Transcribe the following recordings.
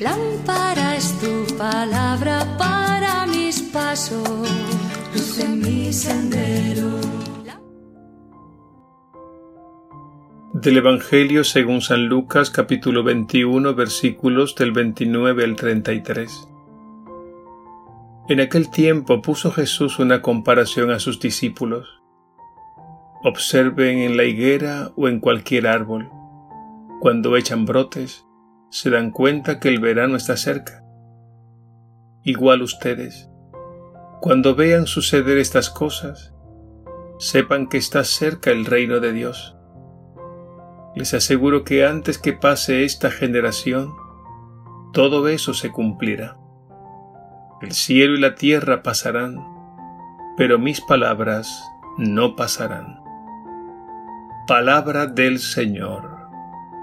Lámpara es tu palabra para mis pasos, luz en mi sendero. Del Evangelio según San Lucas capítulo 21 versículos del 29 al 33. En aquel tiempo puso Jesús una comparación a sus discípulos. Observen en la higuera o en cualquier árbol. Cuando echan brotes, se dan cuenta que el verano está cerca. Igual ustedes, cuando vean suceder estas cosas, sepan que está cerca el reino de Dios. Les aseguro que antes que pase esta generación, todo eso se cumplirá. El cielo y la tierra pasarán, pero mis palabras no pasarán. Palabra del Señor.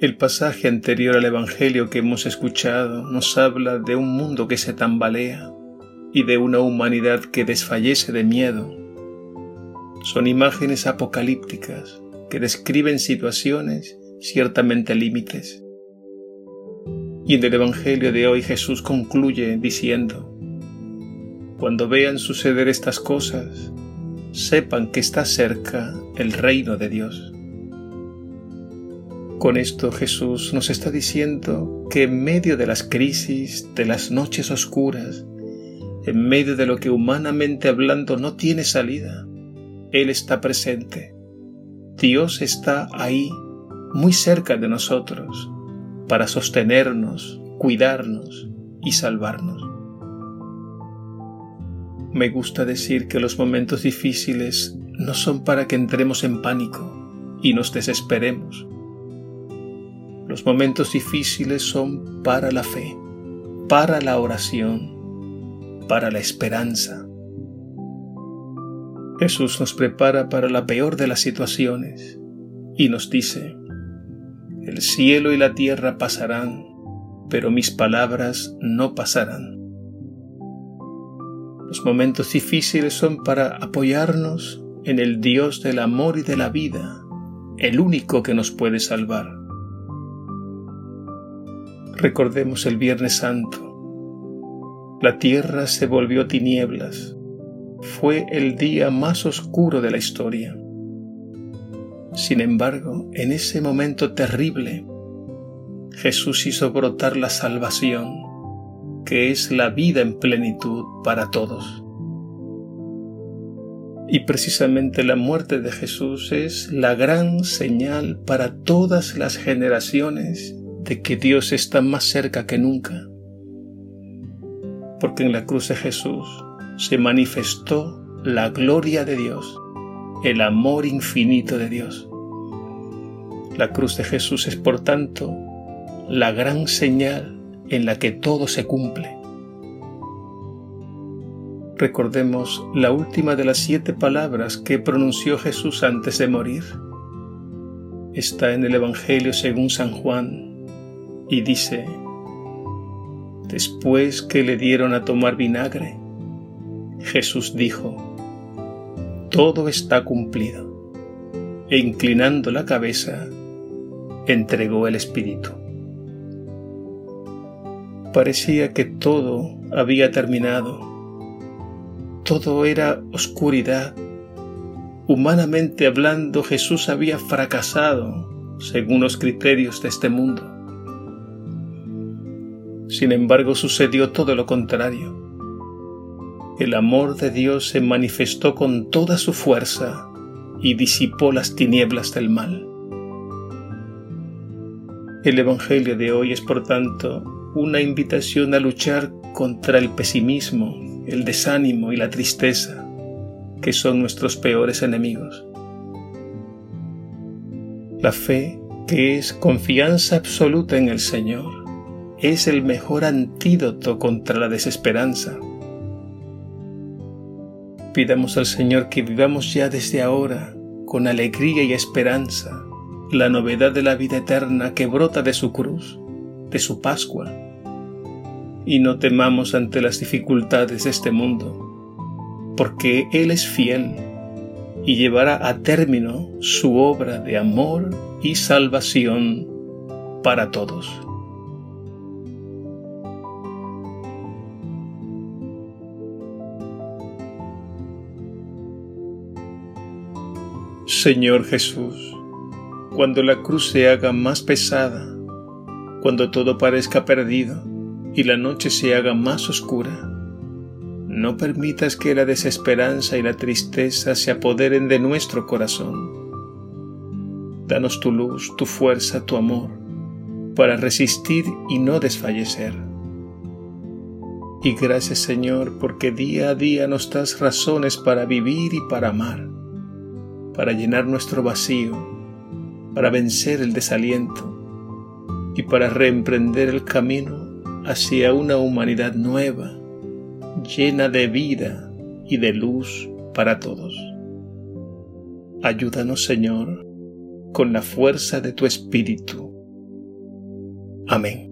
El pasaje anterior al Evangelio que hemos escuchado nos habla de un mundo que se tambalea y de una humanidad que desfallece de miedo. Son imágenes apocalípticas que describen situaciones ciertamente límites. Y en el Evangelio de hoy Jesús concluye diciendo, Cuando vean suceder estas cosas, sepan que está cerca el reino de Dios. Con esto Jesús nos está diciendo que en medio de las crisis, de las noches oscuras, en medio de lo que humanamente hablando no tiene salida, Él está presente. Dios está ahí, muy cerca de nosotros, para sostenernos, cuidarnos y salvarnos. Me gusta decir que los momentos difíciles no son para que entremos en pánico y nos desesperemos los momentos difíciles son para la fe, para la oración, para la esperanza. Jesús nos prepara para la peor de las situaciones y nos dice, el cielo y la tierra pasarán, pero mis palabras no pasarán. Los momentos difíciles son para apoyarnos en el Dios del amor y de la vida, el único que nos puede salvar. Recordemos el Viernes Santo. La tierra se volvió tinieblas. Fue el día más oscuro de la historia. Sin embargo, en ese momento terrible, Jesús hizo brotar la salvación, que es la vida en plenitud para todos. Y precisamente la muerte de Jesús es la gran señal para todas las generaciones de que Dios está más cerca que nunca, porque en la cruz de Jesús se manifestó la gloria de Dios, el amor infinito de Dios. La cruz de Jesús es, por tanto, la gran señal en la que todo se cumple. Recordemos la última de las siete palabras que pronunció Jesús antes de morir. Está en el Evangelio según San Juan, y dice, después que le dieron a tomar vinagre, Jesús dijo, todo está cumplido, e inclinando la cabeza, entregó el Espíritu. Parecía que todo había terminado, todo era oscuridad. Humanamente hablando, Jesús había fracasado según los criterios de este mundo. Sin embargo, sucedió todo lo contrario. El amor de Dios se manifestó con toda su fuerza y disipó las tinieblas del mal. El Evangelio de hoy es, por tanto, una invitación a luchar contra el pesimismo, el desánimo y la tristeza, que son nuestros peores enemigos. La fe, que es confianza absoluta en el Señor, es el mejor antídoto contra la desesperanza. Pidamos al Señor que vivamos ya desde ahora con alegría y esperanza la novedad de la vida eterna que brota de su cruz, de su Pascua, y no temamos ante las dificultades de este mundo, porque Él es fiel y llevará a término su obra de amor y salvación para todos. Señor Jesús, cuando la cruz se haga más pesada, cuando todo parezca perdido y la noche se haga más oscura, no permitas que la desesperanza y la tristeza se apoderen de nuestro corazón. Danos tu luz, tu fuerza, tu amor, para resistir y no desfallecer. Y gracias Señor porque día a día nos das razones para vivir y para amar para llenar nuestro vacío, para vencer el desaliento y para reemprender el camino hacia una humanidad nueva, llena de vida y de luz para todos. Ayúdanos, Señor, con la fuerza de tu Espíritu. Amén.